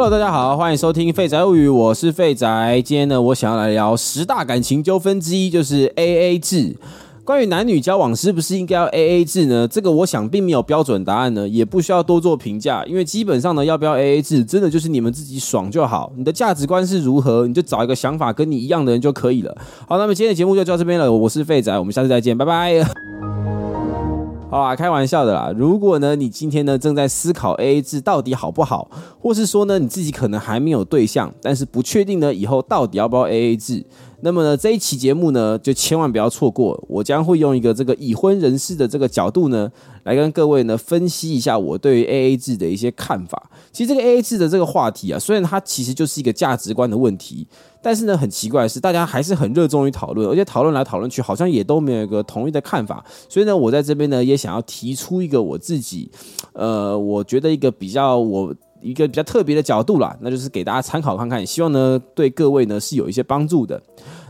Hello，大家好，欢迎收听《废宅物语》，我是废宅。今天呢，我想要来聊十大感情纠纷之一，就是 A A 制。关于男女交往是不是应该要 A A 制呢？这个我想并没有标准答案呢，也不需要多做评价，因为基本上呢，要不要 A A 制，真的就是你们自己爽就好。你的价值观是如何，你就找一个想法跟你一样的人就可以了。好，那么今天的节目就到这边了，我是废宅，我们下次再见，拜拜。好啦，开玩笑的啦。如果呢，你今天呢正在思考 A A 制到底好不好，或是说呢你自己可能还没有对象，但是不确定呢以后到底要不要 A A 制，那么呢这一期节目呢就千万不要错过。我将会用一个这个已婚人士的这个角度呢，来跟各位呢分析一下我对于 A A 制的一些看法。其实这个 A A 制的这个话题啊，虽然它其实就是一个价值观的问题。但是呢，很奇怪的是，大家还是很热衷于讨论，而且讨论来讨论去，好像也都没有一个统一的看法。所以呢，我在这边呢，也想要提出一个我自己，呃，我觉得一个比较我一个比较特别的角度啦，那就是给大家参考看看，希望呢对各位呢是有一些帮助的。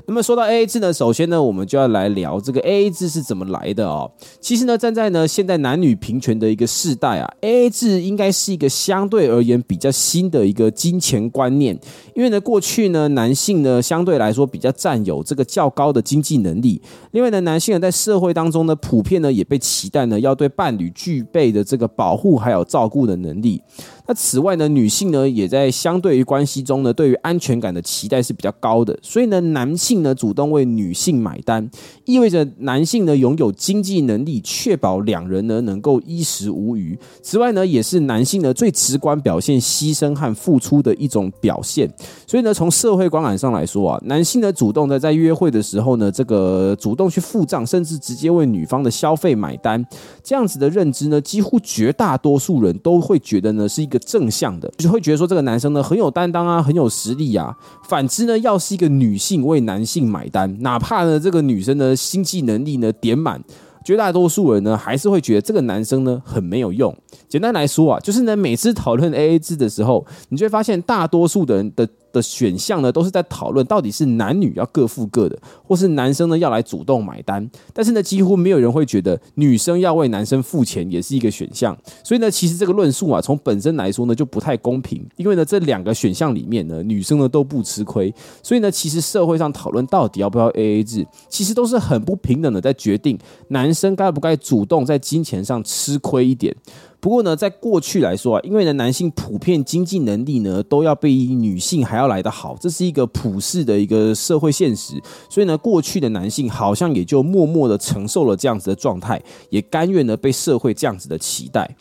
那么说到 A A 制呢，首先呢，我们就要来聊这个 A A 制是怎么来的哦。其实呢，站在呢现在男女平权的一个世代啊，A A 制应该是一个相对而言比较新的一个金钱观念。因为呢，过去呢，男性呢相对来说比较占有这个较高的经济能力。另外呢，男性呢在社会当中呢，普遍呢也被期待呢要对伴侣具备的这个保护还有照顾的能力。那此外呢，女性呢也在相对于关系中呢，对于安全感的期待是比较高的。所以呢，男性呢主动为女性买单，意味着男性呢拥有经济能力，确保两人呢能够衣食无虞。此外呢，也是男性呢最直观表现牺牲和付出的一种表现。所以呢，从社会观感上来说啊，男性呢主动的在约会的时候呢，这个主动去付账，甚至直接为女方的消费买单，这样子的认知呢，几乎绝大多数人都会觉得呢是一个。正向的，就会觉得说这个男生呢很有担当啊，很有实力啊。反之呢，要是一个女性为男性买单，哪怕呢这个女生的经济能力呢点满，绝大多数人呢还是会觉得这个男生呢很没有用。简单来说啊，就是呢每次讨论 A A 制的时候，你就会发现大多数的人的。的选项呢，都是在讨论到底是男女要各付各的，或是男生呢要来主动买单。但是呢，几乎没有人会觉得女生要为男生付钱也是一个选项。所以呢，其实这个论述啊，从本身来说呢，就不太公平。因为呢，这两个选项里面呢，女生呢都不吃亏。所以呢，其实社会上讨论到底要不要 A A 制，其实都是很不平等的，在决定男生该不该主动在金钱上吃亏一点。不过呢，在过去来说啊，因为呢男性普遍经济能力呢都要比女性还要来得好，这是一个普世的一个社会现实，所以呢，过去的男性好像也就默默的承受了这样子的状态，也甘愿呢被社会这样子的期待。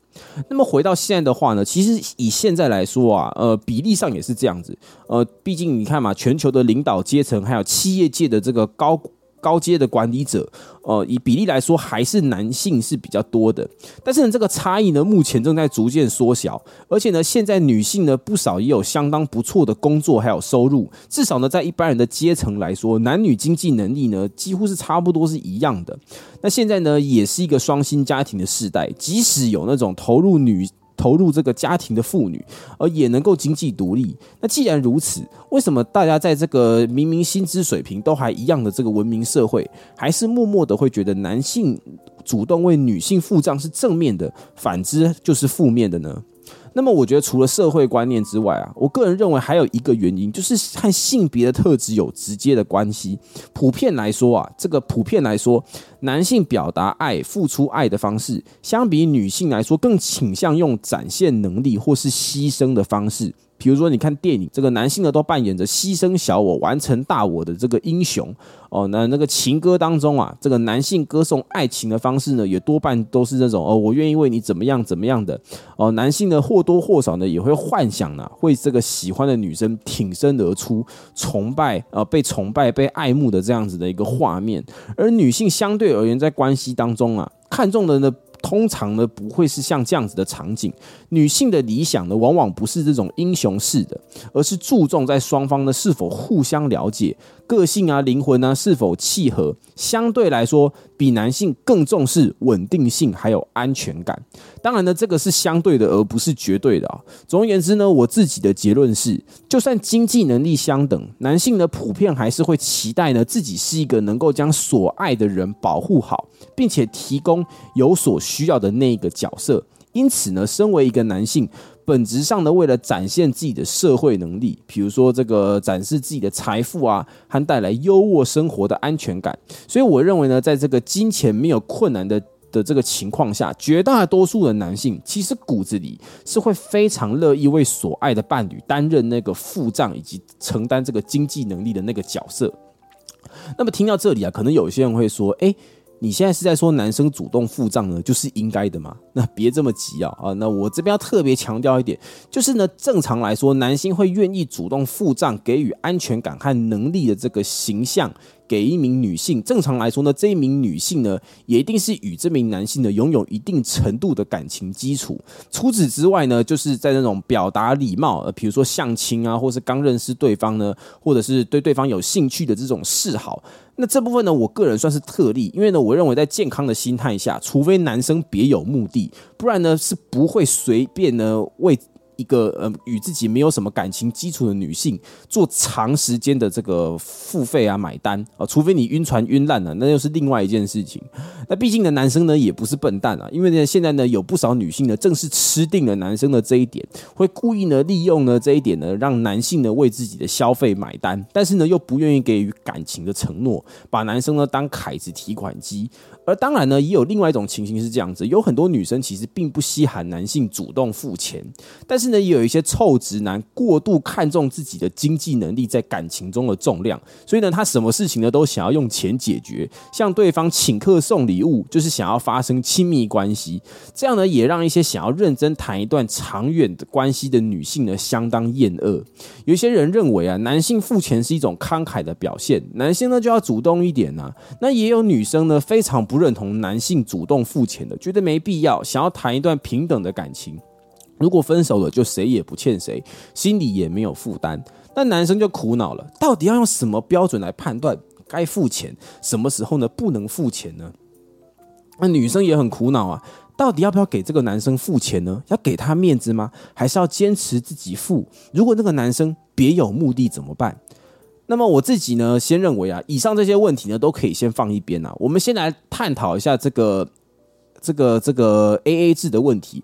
那么回到现在的话呢，其实以现在来说啊，呃，比例上也是这样子，呃，毕竟你看嘛，全球的领导阶层还有企业界的这个高。高阶的管理者，呃，以比例来说，还是男性是比较多的。但是呢，这个差异呢，目前正在逐渐缩小。而且呢，现在女性呢，不少也有相当不错的工作，还有收入。至少呢，在一般人的阶层来说，男女经济能力呢，几乎是差不多是一样的。那现在呢，也是一个双薪家庭的时代，即使有那种投入女。投入这个家庭的妇女，而也能够经济独立。那既然如此，为什么大家在这个明明薪资水平都还一样的这个文明社会，还是默默的会觉得男性主动为女性付账是正面的，反之就是负面的呢？那么，我觉得除了社会观念之外啊，我个人认为还有一个原因，就是和性别的特质有直接的关系。普遍来说啊，这个普遍来说，男性表达爱、付出爱的方式，相比女性来说，更倾向用展现能力或是牺牲的方式。比如说，你看电影，这个男性呢都扮演着牺牲小我、完成大我的这个英雄哦。那那个情歌当中啊，这个男性歌颂爱情的方式呢，也多半都是那种哦，我愿意为你怎么样怎么样的哦。男性呢或多或少呢也会幻想呢，为这个喜欢的女生挺身而出，崇拜呃被崇拜、被爱慕的这样子的一个画面。而女性相对而言，在关系当中啊，看重的呢。通常呢，不会是像这样子的场景。女性的理想呢，往往不是这种英雄式的，而是注重在双方呢是否互相了解。个性啊，灵魂啊，是否契合？相对来说，比男性更重视稳定性还有安全感。当然呢，这个是相对的，而不是绝对的啊。总而言之呢，我自己的结论是，就算经济能力相等，男性呢普遍还是会期待呢自己是一个能够将所爱的人保护好，并且提供有所需要的那一个角色。因此呢，身为一个男性。本质上呢，为了展现自己的社会能力，比如说这个展示自己的财富啊，和带来优渥生活的安全感。所以我认为呢，在这个金钱没有困难的的这个情况下，绝大多数的男性其实骨子里是会非常乐意为所爱的伴侣担任那个付账以及承担这个经济能力的那个角色。那么听到这里啊，可能有些人会说：“哎。”你现在是在说男生主动付账呢，就是应该的嘛？那别这么急啊啊！那我这边要特别强调一点，就是呢，正常来说，男性会愿意主动付账，给予安全感和能力的这个形象。给一名女性，正常来说呢，这一名女性呢，也一定是与这名男性呢拥有一定程度的感情基础。除此之外呢，就是在那种表达礼貌，呃，比如说相亲啊，或是刚认识对方呢，或者是对对方有兴趣的这种示好。那这部分呢，我个人算是特例，因为呢，我认为在健康的心态下，除非男生别有目的，不然呢是不会随便呢为。一个呃与自己没有什么感情基础的女性做长时间的这个付费啊买单啊，除非你晕船晕烂了，那又是另外一件事情。那毕竟呢，男生呢也不是笨蛋啊，因为呢现在呢有不少女性呢正是吃定了男生的这一点，会故意呢利用呢这一点呢让男性呢为自己的消费买单，但是呢又不愿意给予感情的承诺，把男生呢当凯子提款机。而当然呢，也有另外一种情形是这样子，有很多女生其实并不稀罕男性主动付钱，但是呢，也有一些臭直男过度看重自己的经济能力在感情中的重量，所以呢，他什么事情呢都想要用钱解决，向对方请客送礼物，就是想要发生亲密关系，这样呢，也让一些想要认真谈一段长远的关系的女性呢相当厌恶。有一些人认为啊，男性付钱是一种慷慨的表现，男性呢就要主动一点呐。那也有女生呢非常。不认同男性主动付钱的，觉得没必要，想要谈一段平等的感情。如果分手了，就谁也不欠谁，心里也没有负担。那男生就苦恼了，到底要用什么标准来判断该付钱，什么时候呢不能付钱呢？那女生也很苦恼啊，到底要不要给这个男生付钱呢？要给他面子吗？还是要坚持自己付？如果那个男生别有目的怎么办？那么我自己呢，先认为啊，以上这些问题呢，都可以先放一边啊。我们先来探讨一下这个、这个、这个 A A 制的问题。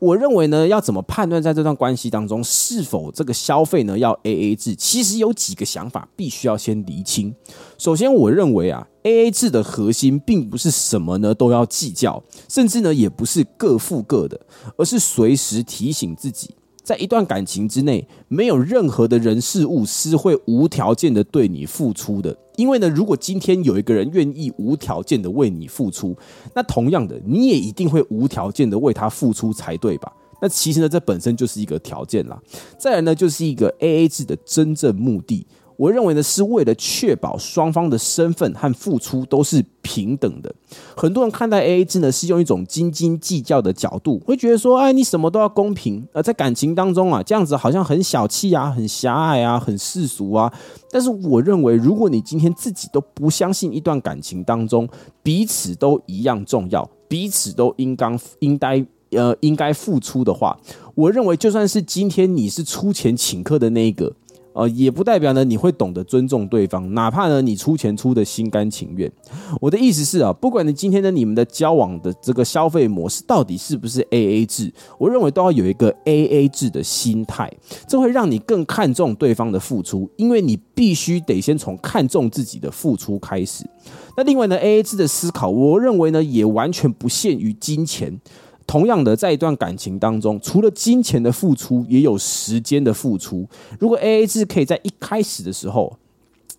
我认为呢，要怎么判断在这段关系当中是否这个消费呢要 A A 制？其实有几个想法必须要先厘清。首先，我认为啊，A A 制的核心并不是什么呢都要计较，甚至呢也不是各付各的，而是随时提醒自己。在一段感情之内，没有任何的人事物是会无条件的对你付出的。因为呢，如果今天有一个人愿意无条件的为你付出，那同样的，你也一定会无条件的为他付出才对吧？那其实呢，这本身就是一个条件啦。再来呢，就是一个 A A 制的真正目的。我认为呢，是为了确保双方的身份和付出都是平等的。很多人看待 A A 制呢，是用一种斤斤计较的角度，会觉得说，哎，你什么都要公平。而在感情当中啊，这样子好像很小气啊，很狭隘啊，很世俗啊。但是我认为，如果你今天自己都不相信一段感情当中彼此都一样重要，彼此都应当应该呃应该付出的话，我认为就算是今天你是出钱请客的那一个。呃，也不代表呢你会懂得尊重对方，哪怕呢你出钱出的心甘情愿。我的意思是啊，不管你今天的你们的交往的这个消费模式到底是不是 A A 制，我认为都要有一个 A A 制的心态，这会让你更看重对方的付出，因为你必须得先从看重自己的付出开始。那另外呢，A A 制的思考，我认为呢也完全不限于金钱。同样的，在一段感情当中，除了金钱的付出，也有时间的付出。如果 A A 制可以在一开始的时候，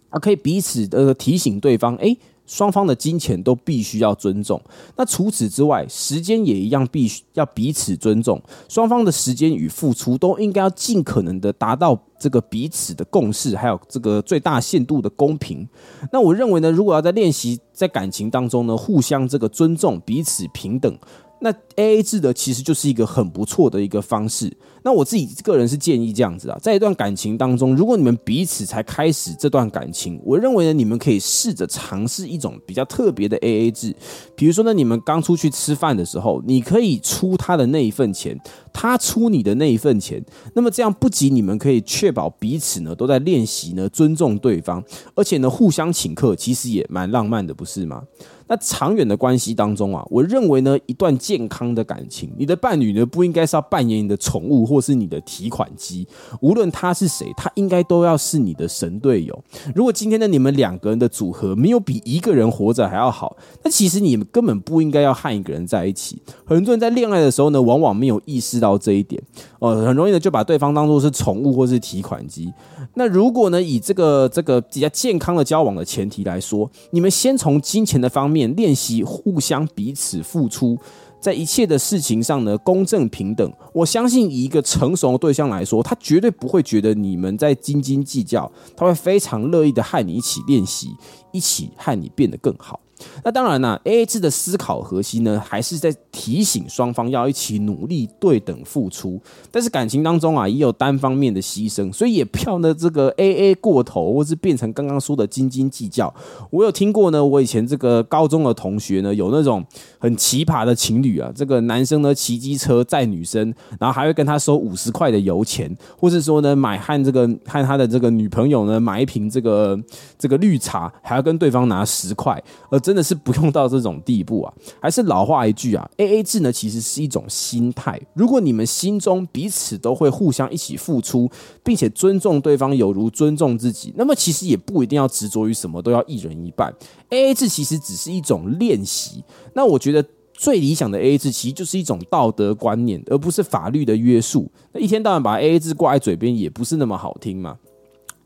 啊，可以彼此的提醒对方，诶，双方的金钱都必须要尊重。那除此之外，时间也一样，必须要彼此尊重。双方的时间与付出都应该要尽可能的达到这个彼此的共识，还有这个最大限度的公平。那我认为呢，如果要在练习在感情当中呢，互相这个尊重，彼此平等。那 A A 制的其实就是一个很不错的一个方式。那我自己个人是建议这样子啊，在一段感情当中，如果你们彼此才开始这段感情，我认为呢，你们可以试着尝试一种比较特别的 A A 制。比如说呢，你们刚出去吃饭的时候，你可以出他的那一份钱。他出你的那一份钱，那么这样不仅你们可以确保彼此呢都在练习呢尊重对方，而且呢互相请客，其实也蛮浪漫的，不是吗？那长远的关系当中啊，我认为呢，一段健康的感情，你的伴侣呢不应该是要扮演你的宠物或是你的提款机，无论他是谁，他应该都要是你的神队友。如果今天的你们两个人的组合没有比一个人活着还要好，那其实你们根本不应该要和一个人在一起。很多人在恋爱的时候呢，往往没有意识到这一点，呃，很容易的就把对方当做是宠物或是提款机。那如果呢，以这个这个比较健康的交往的前提来说，你们先从金钱的方面。练习互相彼此付出，在一切的事情上呢，公正平等。我相信以一个成熟的对象来说，他绝对不会觉得你们在斤斤计较，他会非常乐意的和你一起练习，一起和你变得更好。那当然啦，A A 制的思考核心呢，还是在提醒双方要一起努力、对等付出。但是感情当中啊，也有单方面的牺牲，所以也不要呢这个 A A 过头，或是变成刚刚说的斤斤计较。我有听过呢，我以前这个高中的同学呢，有那种很奇葩的情侣啊，这个男生呢骑机车载女生，然后还会跟他收五十块的油钱，或是说呢买和这个和他的这个女朋友呢买一瓶这个这个绿茶，还要跟对方拿十块，而。真的是不用到这种地步啊！还是老话一句啊，A A 制呢其实是一种心态。如果你们心中彼此都会互相一起付出，并且尊重对方有如尊重自己，那么其实也不一定要执着于什么都要一人一半。A A 制其实只是一种练习。那我觉得最理想的 A A 制其实就是一种道德观念，而不是法律的约束。那一天到晚把 A A 制挂在嘴边，也不是那么好听嘛。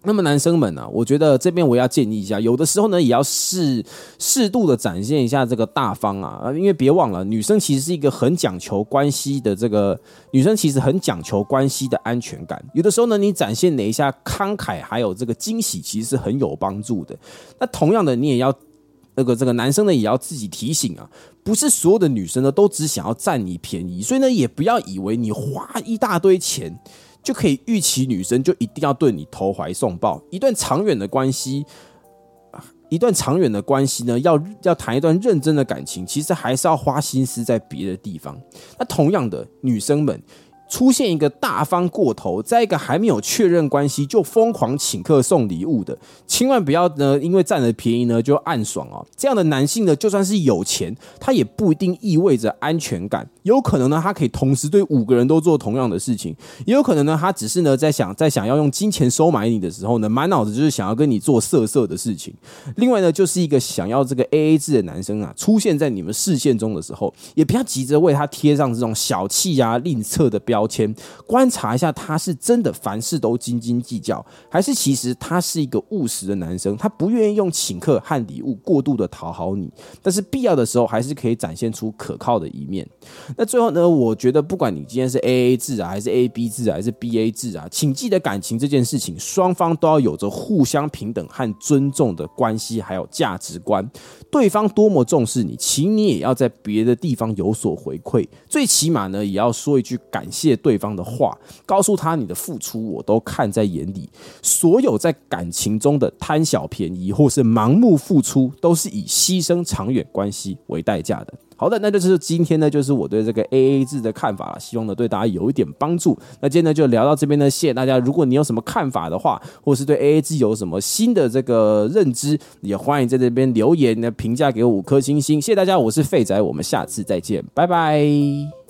那么男生们呢？我觉得这边我要建议一下，有的时候呢，也要适适度的展现一下这个大方啊，因为别忘了，女生其实是一个很讲求关系的这个女生，其实很讲求关系的安全感。有的时候呢，你展现哪一下慷慨，还有这个惊喜，其实是很有帮助的。那同样的，你也要那个这个男生呢，也要自己提醒啊，不是所有的女生呢都只想要占你便宜，所以呢，也不要以为你花一大堆钱。就可以预期女生就一定要对你投怀送抱。一段长远的关系，一段长远的关系呢，要要谈一段认真的感情，其实还是要花心思在别的地方。那同样的，女生们。出现一个大方过头，在一个还没有确认关系就疯狂请客送礼物的，千万不要呢，因为占了便宜呢就暗爽哦。这样的男性呢，就算是有钱，他也不一定意味着安全感。有可能呢，他可以同时对五个人都做同样的事情；也有可能呢，他只是呢在想，在想要用金钱收买你的时候呢，满脑子就是想要跟你做色色的事情。另外呢，就是一个想要这个 A A 制的男生啊，出现在你们视线中的时候，也不要急着为他贴上这种小气呀、吝啬的标。标签观察一下，他是真的凡事都斤斤计较，还是其实他是一个务实的男生？他不愿意用请客和礼物过度的讨好你，但是必要的时候还是可以展现出可靠的一面。那最后呢？我觉得不管你今天是 A A 制啊，还是 A B 制啊，还是 B A 制啊，请记得感情这件事情，双方都要有着互相平等和尊重的关系，还有价值观。对方多么重视你，请你也要在别的地方有所回馈，最起码呢，也要说一句感谢对方的话，告诉他你的付出我都看在眼里。所有在感情中的贪小便宜或是盲目付出，都是以牺牲长远关系为代价的。好的，那就是今天呢，就是我对这个 A A 制的看法了，希望呢对大家有一点帮助。那今天呢就聊到这边呢，谢谢大家。如果你有什么看法的话，或是对 A A 制有什么新的这个认知，也欢迎在这边留言呢评价给我五颗星星。谢谢大家，我是废仔，我们下次再见，拜拜。